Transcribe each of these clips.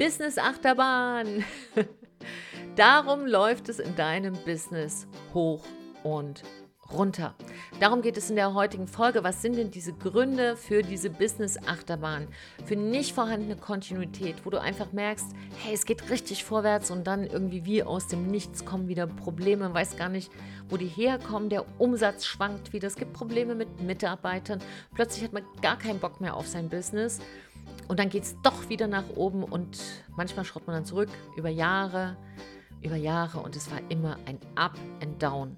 Business Achterbahn. Darum läuft es in deinem Business hoch und runter. Darum geht es in der heutigen Folge. Was sind denn diese Gründe für diese Business-Achterbahn? Für nicht vorhandene Kontinuität, wo du einfach merkst, hey, es geht richtig vorwärts und dann irgendwie wie aus dem Nichts kommen wieder Probleme, weiß gar nicht, wo die herkommen. Der Umsatz schwankt wieder. Es gibt Probleme mit Mitarbeitern. Plötzlich hat man gar keinen Bock mehr auf sein Business. Und dann geht es doch wieder nach oben und manchmal schaut man dann zurück über Jahre, über Jahre und es war immer ein Up and Down.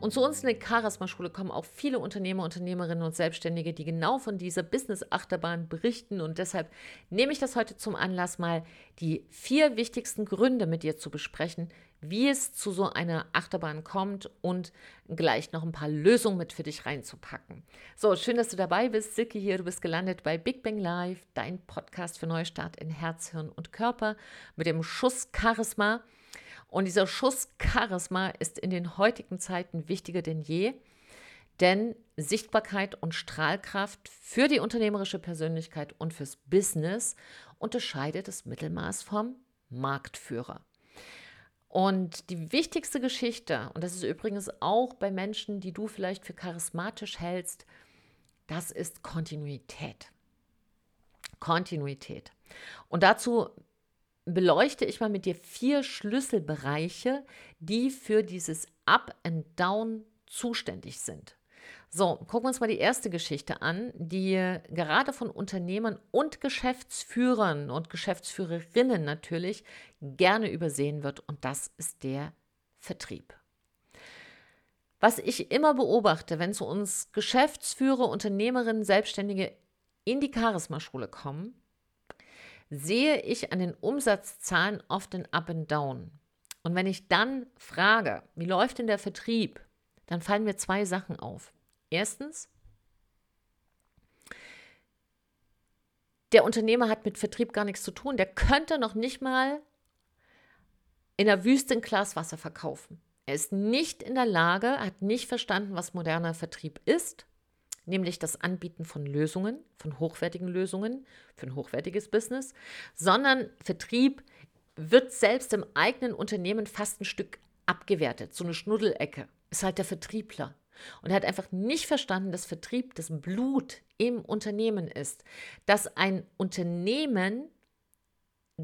Und zu uns in der Charisma-Schule kommen auch viele Unternehmer, Unternehmerinnen und Selbstständige, die genau von dieser Business-Achterbahn berichten. Und deshalb nehme ich das heute zum Anlass, mal die vier wichtigsten Gründe mit dir zu besprechen, wie es zu so einer Achterbahn kommt und gleich noch ein paar Lösungen mit für dich reinzupacken. So, schön, dass du dabei bist. Silke hier, du bist gelandet bei Big Bang Live, dein Podcast für Neustart in Herz, Hirn und Körper mit dem Schuss Charisma. Und dieser Schuss Charisma ist in den heutigen Zeiten wichtiger denn je, denn Sichtbarkeit und Strahlkraft für die unternehmerische Persönlichkeit und fürs Business unterscheidet das Mittelmaß vom Marktführer. Und die wichtigste Geschichte, und das ist übrigens auch bei Menschen, die du vielleicht für charismatisch hältst, das ist Kontinuität. Kontinuität. Und dazu beleuchte ich mal mit dir vier Schlüsselbereiche, die für dieses Up and Down zuständig sind. So, gucken wir uns mal die erste Geschichte an, die gerade von Unternehmern und Geschäftsführern und Geschäftsführerinnen natürlich gerne übersehen wird und das ist der Vertrieb. Was ich immer beobachte, wenn zu uns Geschäftsführer, Unternehmerinnen, Selbstständige in die Charisma-Schule kommen, sehe ich an den Umsatzzahlen oft ein Up and Down. Und wenn ich dann frage, wie läuft denn der Vertrieb, dann fallen mir zwei Sachen auf. Erstens, der Unternehmer hat mit Vertrieb gar nichts zu tun. Der könnte noch nicht mal in der Wüste ein Glas Wasser verkaufen. Er ist nicht in der Lage, hat nicht verstanden, was moderner Vertrieb ist nämlich das Anbieten von Lösungen, von hochwertigen Lösungen für ein hochwertiges Business, sondern Vertrieb wird selbst im eigenen Unternehmen fast ein Stück abgewertet. So eine Schnuddelecke ist halt der Vertriebler. Und hat einfach nicht verstanden, dass Vertrieb das Blut im Unternehmen ist. Dass ein Unternehmen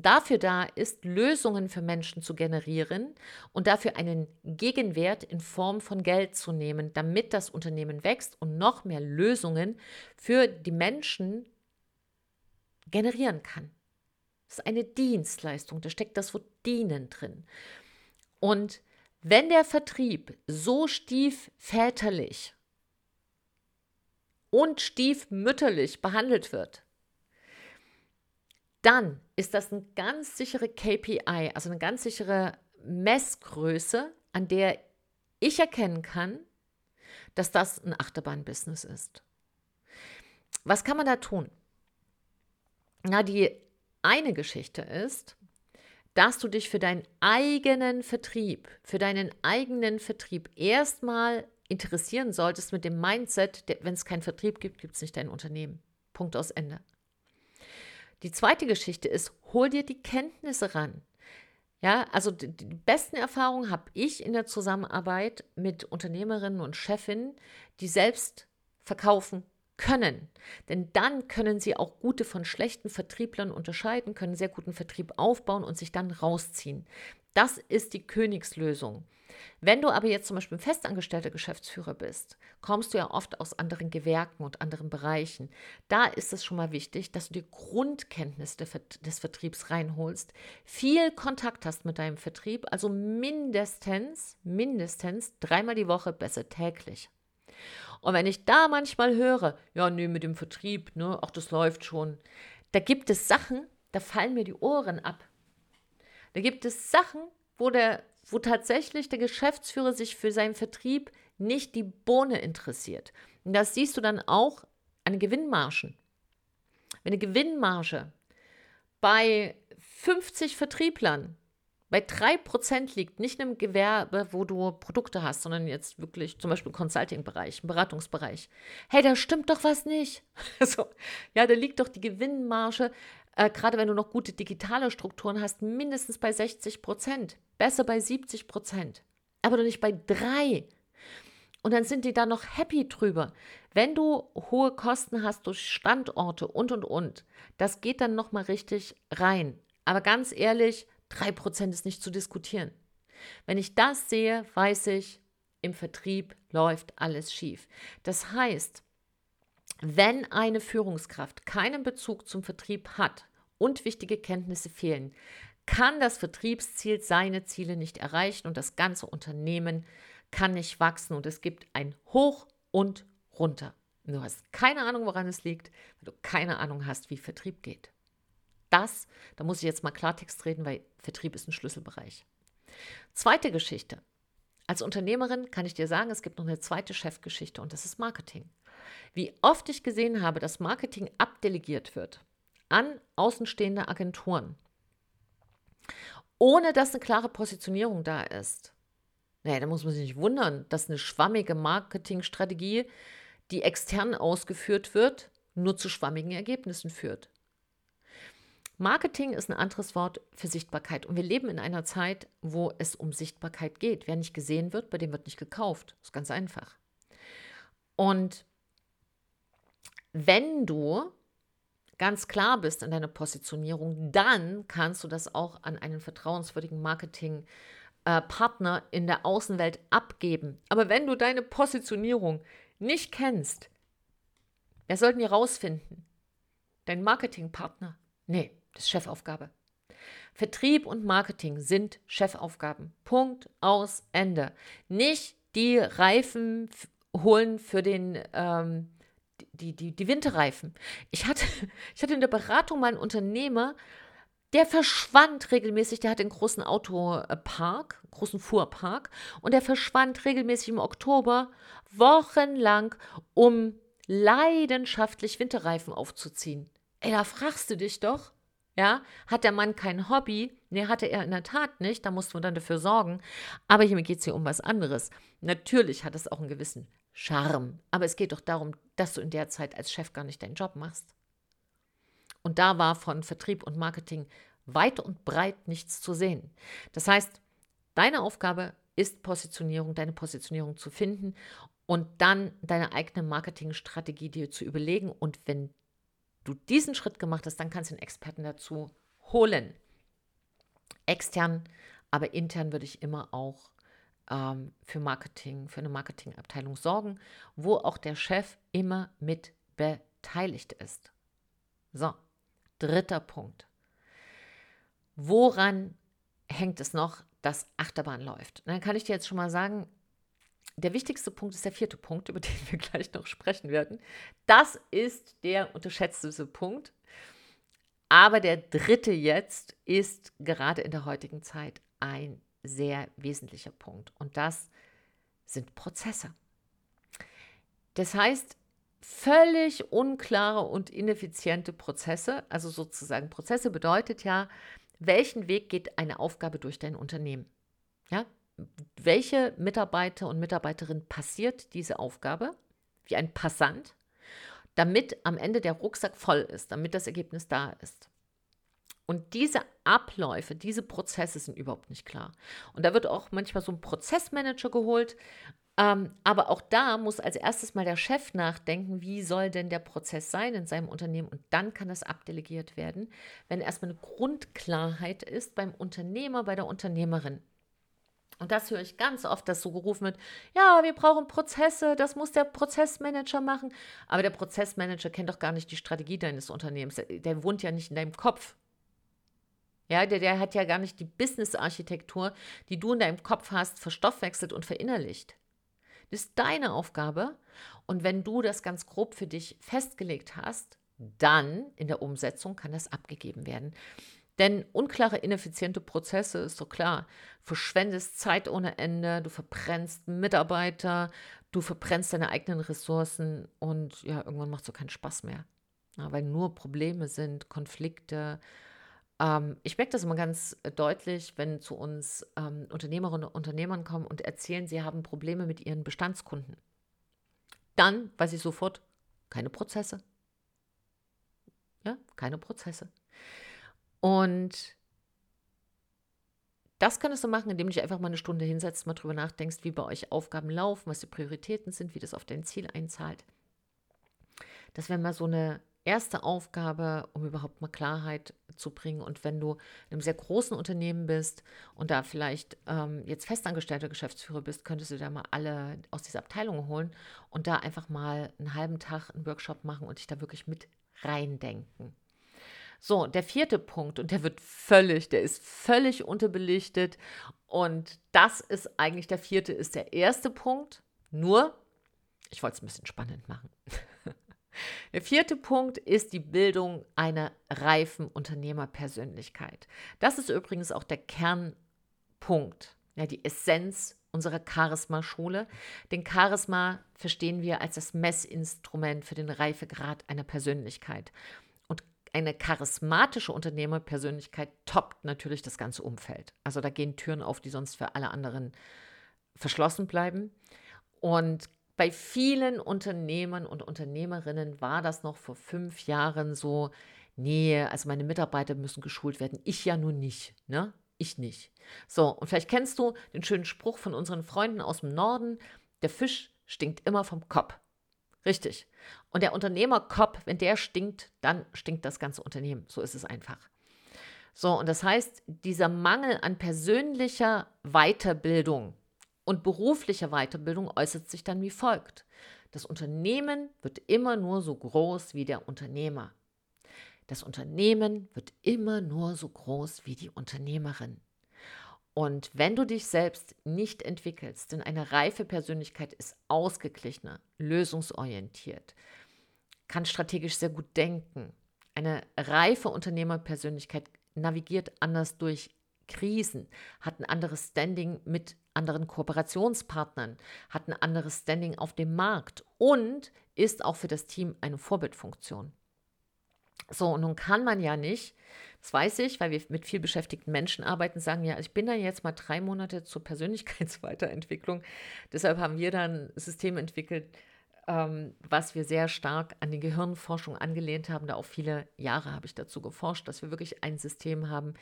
dafür da ist, Lösungen für Menschen zu generieren und dafür einen Gegenwert in Form von Geld zu nehmen, damit das Unternehmen wächst und noch mehr Lösungen für die Menschen generieren kann. Das ist eine Dienstleistung, da steckt das Wort dienen drin. Und wenn der Vertrieb so stiefväterlich und stiefmütterlich behandelt wird, dann ist das eine ganz sichere KPI, also eine ganz sichere Messgröße, an der ich erkennen kann, dass das ein Achterbahn-Business ist. Was kann man da tun? Na, die eine Geschichte ist, dass du dich für deinen eigenen Vertrieb, für deinen eigenen Vertrieb erstmal interessieren solltest mit dem Mindset, wenn es keinen Vertrieb gibt, gibt es nicht dein Unternehmen. Punkt aus Ende. Die zweite Geschichte ist, hol dir die Kenntnisse ran. Ja, also die, die besten Erfahrungen habe ich in der Zusammenarbeit mit Unternehmerinnen und Chefinnen, die selbst verkaufen können. Denn dann können sie auch gute von schlechten Vertrieblern unterscheiden, können sehr guten Vertrieb aufbauen und sich dann rausziehen. Das ist die Königslösung. Wenn du aber jetzt zum Beispiel ein festangestellter Geschäftsführer bist, kommst du ja oft aus anderen Gewerken und anderen Bereichen. Da ist es schon mal wichtig, dass du dir Grundkenntnis des Vertriebs reinholst, viel Kontakt hast mit deinem Vertrieb, also mindestens, mindestens dreimal die Woche, besser täglich. Und wenn ich da manchmal höre, ja, nee, mit dem Vertrieb, ne, ach, das läuft schon, da gibt es Sachen, da fallen mir die Ohren ab. Da gibt es Sachen, wo der wo tatsächlich der Geschäftsführer sich für seinen Vertrieb nicht die Bohne interessiert. Und das siehst du dann auch an den Gewinnmargen. Wenn eine Gewinnmarge bei 50 Vertrieblern bei 3% liegt, nicht im Gewerbe, wo du Produkte hast, sondern jetzt wirklich zum Beispiel Consulting-Bereich, Beratungsbereich. Hey, da stimmt doch was nicht. so, ja, da liegt doch die Gewinnmarge äh, gerade wenn du noch gute digitale Strukturen hast, mindestens bei 60 Prozent, besser bei 70 Prozent, aber doch nicht bei drei. Und dann sind die da noch happy drüber. Wenn du hohe Kosten hast durch Standorte und und und, das geht dann nochmal richtig rein. Aber ganz ehrlich, 3% ist nicht zu diskutieren. Wenn ich das sehe, weiß ich, im Vertrieb läuft alles schief. Das heißt, wenn eine Führungskraft keinen Bezug zum Vertrieb hat und wichtige Kenntnisse fehlen, kann das Vertriebsziel seine Ziele nicht erreichen und das ganze Unternehmen kann nicht wachsen und es gibt ein Hoch und runter. Du hast keine Ahnung, woran es liegt, weil du keine Ahnung hast, wie Vertrieb geht. Das, da muss ich jetzt mal Klartext reden, weil Vertrieb ist ein Schlüsselbereich. Zweite Geschichte. Als Unternehmerin kann ich dir sagen, es gibt noch eine zweite Chefgeschichte und das ist Marketing. Wie oft ich gesehen habe, dass Marketing abdelegiert wird an außenstehende Agenturen, ohne dass eine klare Positionierung da ist. Naja, da muss man sich nicht wundern, dass eine schwammige Marketingstrategie, die extern ausgeführt wird, nur zu schwammigen Ergebnissen führt. Marketing ist ein anderes Wort für Sichtbarkeit. Und wir leben in einer Zeit, wo es um Sichtbarkeit geht. Wer nicht gesehen wird, bei dem wird nicht gekauft. Das ist ganz einfach. Und wenn du ganz klar bist in deiner Positionierung, dann kannst du das auch an einen vertrauenswürdigen Marketingpartner äh, in der Außenwelt abgeben. Aber wenn du deine Positionierung nicht kennst, wer soll denn die rausfinden? Dein Marketingpartner? Nee, das ist Chefaufgabe. Vertrieb und Marketing sind Chefaufgaben. Punkt aus Ende. Nicht die Reifen holen für den ähm, die, die, die Winterreifen. Ich hatte, ich hatte in der Beratung mal einen Unternehmer, der verschwand regelmäßig, der hat einen großen Autopark, großen Fuhrpark, und der verschwand regelmäßig im Oktober wochenlang, um leidenschaftlich Winterreifen aufzuziehen. Ey, da fragst du dich doch, ja, hat der Mann kein Hobby? Nee, hatte er in der Tat nicht, da musst du dann dafür sorgen. Aber hier geht es hier um was anderes. Natürlich hat es auch einen gewissen Charme, aber es geht doch darum, dass du in der Zeit als Chef gar nicht deinen Job machst. Und da war von Vertrieb und Marketing weit und breit nichts zu sehen. Das heißt, deine Aufgabe ist Positionierung, deine Positionierung zu finden und dann deine eigene Marketingstrategie dir zu überlegen. Und wenn du diesen Schritt gemacht hast, dann kannst du einen Experten dazu holen. Extern, aber intern würde ich immer auch ähm, für Marketing, für eine Marketingabteilung sorgen, wo auch der Chef immer mit beteiligt ist. So, dritter Punkt. Woran hängt es noch, dass Achterbahn läuft? dann kann ich dir jetzt schon mal sagen, der wichtigste Punkt ist der vierte Punkt, über den wir gleich noch sprechen werden. Das ist der unterschätzteste Punkt. Aber der dritte jetzt ist gerade in der heutigen Zeit ein sehr wesentlicher Punkt. Und das sind Prozesse. Das heißt, völlig unklare und ineffiziente Prozesse, also sozusagen Prozesse bedeutet ja, welchen Weg geht eine Aufgabe durch dein Unternehmen? Ja, welche Mitarbeiter und Mitarbeiterin passiert diese Aufgabe wie ein Passant, damit am Ende der Rucksack voll ist, damit das Ergebnis da ist. Und diese Abläufe, diese Prozesse sind überhaupt nicht klar. Und da wird auch manchmal so ein Prozessmanager geholt. Ähm, aber auch da muss als erstes mal der Chef nachdenken, wie soll denn der Prozess sein in seinem Unternehmen. Und dann kann das abdelegiert werden, wenn erstmal eine Grundklarheit ist beim Unternehmer, bei der Unternehmerin. Und das höre ich ganz oft, dass so gerufen wird, ja, wir brauchen Prozesse, das muss der Prozessmanager machen. Aber der Prozessmanager kennt doch gar nicht die Strategie deines Unternehmens. Der, wohnt ja nicht in deinem Kopf. Ja, der, der hat ja gar nicht die Business-Architektur, die du in deinem Kopf hast, verstoffwechselt und verinnerlicht. Das ist deine Aufgabe. Und wenn du das ganz grob für dich festgelegt hast, dann in der Umsetzung kann das abgegeben werden. Denn unklare, ineffiziente Prozesse, ist so klar, verschwendest Zeit ohne Ende, du verbrennst Mitarbeiter, du verbrennst deine eigenen Ressourcen und ja, irgendwann macht es so keinen Spaß mehr. Ja, weil nur Probleme sind, Konflikte. Ähm, ich merke das immer ganz deutlich, wenn zu uns ähm, Unternehmerinnen und Unternehmern kommen und erzählen, sie haben Probleme mit ihren Bestandskunden. Dann weiß ich sofort, keine Prozesse. Ja, keine Prozesse. Und das könntest du machen, indem du dich einfach mal eine Stunde hinsetzt, mal drüber nachdenkst, wie bei euch Aufgaben laufen, was die Prioritäten sind, wie das auf dein Ziel einzahlt. Das wäre mal so eine erste Aufgabe, um überhaupt mal Klarheit zu bringen. Und wenn du in einem sehr großen Unternehmen bist und da vielleicht ähm, jetzt festangestellter Geschäftsführer bist, könntest du da mal alle aus dieser Abteilung holen und da einfach mal einen halben Tag einen Workshop machen und dich da wirklich mit reindenken. So, der vierte Punkt, und der wird völlig, der ist völlig unterbelichtet. Und das ist eigentlich der vierte, ist der erste Punkt. Nur, ich wollte es ein bisschen spannend machen. Der vierte Punkt ist die Bildung einer reifen Unternehmerpersönlichkeit. Das ist übrigens auch der Kernpunkt, ja, die Essenz unserer Charisma-Schule. Den Charisma verstehen wir als das Messinstrument für den Reifegrad einer Persönlichkeit. Eine charismatische Unternehmerpersönlichkeit toppt natürlich das ganze Umfeld. Also da gehen Türen auf, die sonst für alle anderen verschlossen bleiben. Und bei vielen Unternehmern und Unternehmerinnen war das noch vor fünf Jahren so, nee, also meine Mitarbeiter müssen geschult werden. Ich ja nun nicht, ne? Ich nicht. So, und vielleicht kennst du den schönen Spruch von unseren Freunden aus dem Norden, der Fisch stinkt immer vom Kopf. Richtig. Und der Unternehmerkopf, wenn der stinkt, dann stinkt das ganze Unternehmen. So ist es einfach. So, und das heißt, dieser Mangel an persönlicher Weiterbildung, und berufliche Weiterbildung äußert sich dann wie folgt. Das Unternehmen wird immer nur so groß wie der Unternehmer. Das Unternehmen wird immer nur so groß wie die Unternehmerin. Und wenn du dich selbst nicht entwickelst, denn eine reife Persönlichkeit ist ausgeglichener, lösungsorientiert, kann strategisch sehr gut denken. Eine reife Unternehmerpersönlichkeit navigiert anders durch Krisen, hat ein anderes Standing mit anderen Kooperationspartnern, hat ein anderes Standing auf dem Markt und ist auch für das Team eine Vorbildfunktion. So, und nun kann man ja nicht, das weiß ich, weil wir mit viel beschäftigten Menschen arbeiten, sagen, ja, ich bin da jetzt mal drei Monate zur Persönlichkeitsweiterentwicklung. Deshalb haben wir dann ein System entwickelt, ähm, was wir sehr stark an die Gehirnforschung angelehnt haben. Da auch viele Jahre habe ich dazu geforscht, dass wir wirklich ein System haben,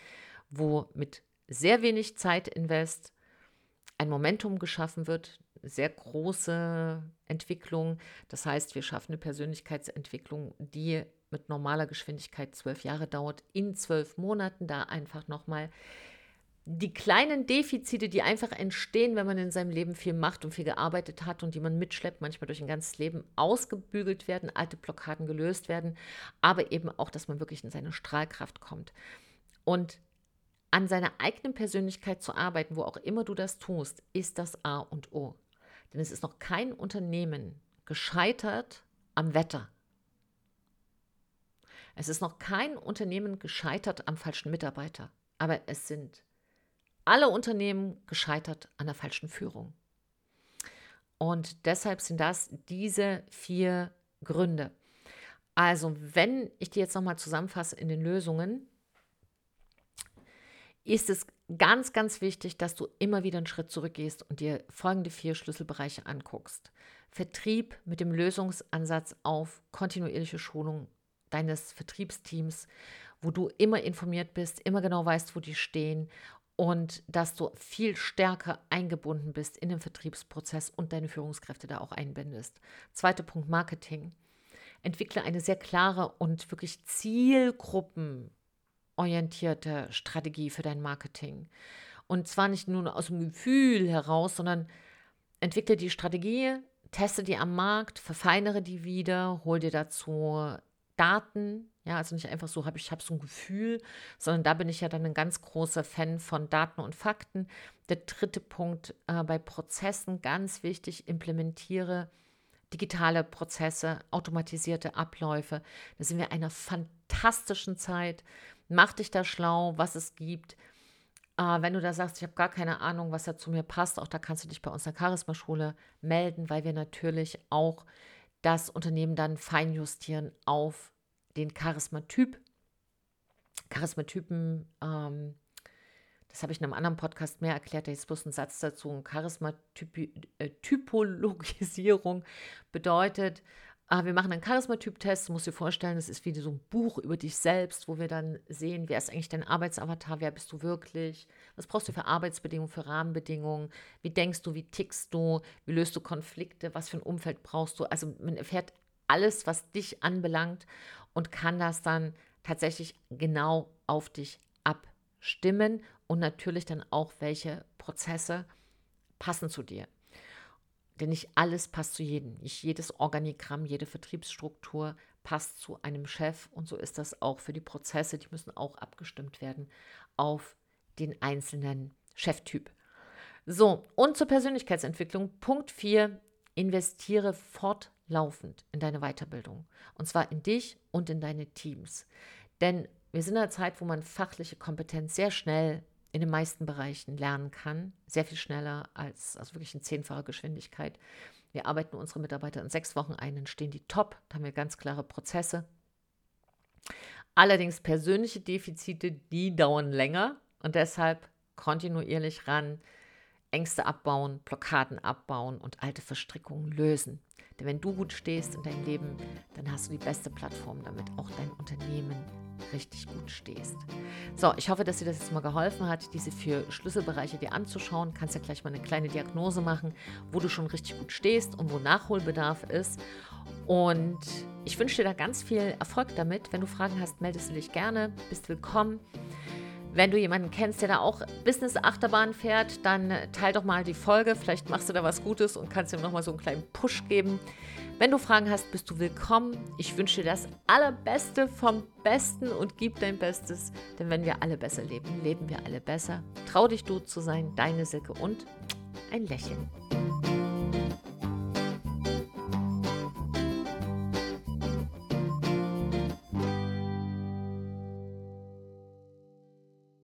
wo mit sehr wenig Zeit invest ein Momentum geschaffen wird, sehr große Entwicklung. Das heißt, wir schaffen eine Persönlichkeitsentwicklung, die mit normaler Geschwindigkeit zwölf Jahre dauert, in zwölf Monaten da einfach nochmal die kleinen Defizite, die einfach entstehen, wenn man in seinem Leben viel macht und viel gearbeitet hat und die man mitschleppt, manchmal durch ein ganzes Leben ausgebügelt werden, alte Blockaden gelöst werden, aber eben auch, dass man wirklich in seine Strahlkraft kommt. Und an seiner eigenen Persönlichkeit zu arbeiten, wo auch immer du das tust, ist das A und O. Denn es ist noch kein Unternehmen gescheitert am Wetter. Es ist noch kein Unternehmen gescheitert am falschen Mitarbeiter. Aber es sind alle Unternehmen gescheitert an der falschen Führung. Und deshalb sind das diese vier Gründe. Also, wenn ich die jetzt nochmal zusammenfasse in den Lösungen, ist es ganz, ganz wichtig, dass du immer wieder einen Schritt zurückgehst und dir folgende vier Schlüsselbereiche anguckst. Vertrieb mit dem Lösungsansatz auf kontinuierliche Schulung deines Vertriebsteams, wo du immer informiert bist, immer genau weißt, wo die stehen und dass du viel stärker eingebunden bist in den Vertriebsprozess und deine Führungskräfte da auch einbindest. Zweiter Punkt Marketing. Entwickle eine sehr klare und wirklich Zielgruppen orientierte Strategie für dein Marketing. Und zwar nicht nur aus dem Gefühl heraus, sondern entwickle die Strategie, teste die am Markt, verfeinere die wieder, hol dir dazu Daten. Ja, also nicht einfach so, habe ich habe so ein Gefühl, sondern da bin ich ja dann ein ganz großer Fan von Daten und Fakten. Der dritte Punkt äh, bei Prozessen, ganz wichtig, implementiere digitale Prozesse, automatisierte Abläufe. Da sind wir einer fantastischen Zeit. Mach dich da schlau, was es gibt. Äh, wenn du da sagst, ich habe gar keine Ahnung, was da zu mir passt, auch da kannst du dich bei uns in der Charisma-Schule melden, weil wir natürlich auch das Unternehmen dann feinjustieren auf den Charisma-Typ. Charismatypen, ähm, das habe ich in einem anderen Podcast mehr erklärt, da ist bloß ein Satz dazu. Charisma-Typologisierung äh, bedeutet, wir machen einen Charisma-Typ-Test. Du musst dir vorstellen, das ist wie so ein Buch über dich selbst, wo wir dann sehen, wer ist eigentlich dein Arbeitsavatar, wer bist du wirklich, was brauchst du für Arbeitsbedingungen, für Rahmenbedingungen, wie denkst du, wie tickst du, wie löst du Konflikte, was für ein Umfeld brauchst du. Also man erfährt alles, was dich anbelangt und kann das dann tatsächlich genau auf dich abstimmen und natürlich dann auch, welche Prozesse passen zu dir. Denn nicht alles passt zu jedem. Nicht jedes Organigramm, jede Vertriebsstruktur passt zu einem Chef. Und so ist das auch für die Prozesse. Die müssen auch abgestimmt werden auf den einzelnen Cheftyp. So, und zur Persönlichkeitsentwicklung. Punkt 4. Investiere fortlaufend in deine Weiterbildung. Und zwar in dich und in deine Teams. Denn wir sind in einer Zeit, wo man fachliche Kompetenz sehr schnell in den meisten Bereichen lernen kann. Sehr viel schneller als also wirklich in zehnfacher Geschwindigkeit. Wir arbeiten unsere Mitarbeiter in sechs Wochen ein, dann stehen die top, da haben wir ganz klare Prozesse. Allerdings persönliche Defizite, die dauern länger und deshalb kontinuierlich ran, Ängste abbauen, Blockaden abbauen und alte Verstrickungen lösen. Denn wenn du gut stehst in deinem Leben, dann hast du die beste Plattform, damit auch dein Unternehmen richtig gut stehst. So, ich hoffe, dass dir das jetzt mal geholfen hat, diese vier Schlüsselbereiche dir anzuschauen. Kannst ja gleich mal eine kleine Diagnose machen, wo du schon richtig gut stehst und wo Nachholbedarf ist. Und ich wünsche dir da ganz viel Erfolg damit. Wenn du Fragen hast, meldest du dich gerne. Bist willkommen. Wenn du jemanden kennst, der da auch Business-Achterbahn fährt, dann teil doch mal die Folge. Vielleicht machst du da was Gutes und kannst ihm nochmal so einen kleinen Push geben. Wenn du Fragen hast, bist du willkommen. Ich wünsche dir das Allerbeste vom Besten und gib dein Bestes. Denn wenn wir alle besser leben, leben wir alle besser. Trau dich du zu sein, deine Silke und ein Lächeln.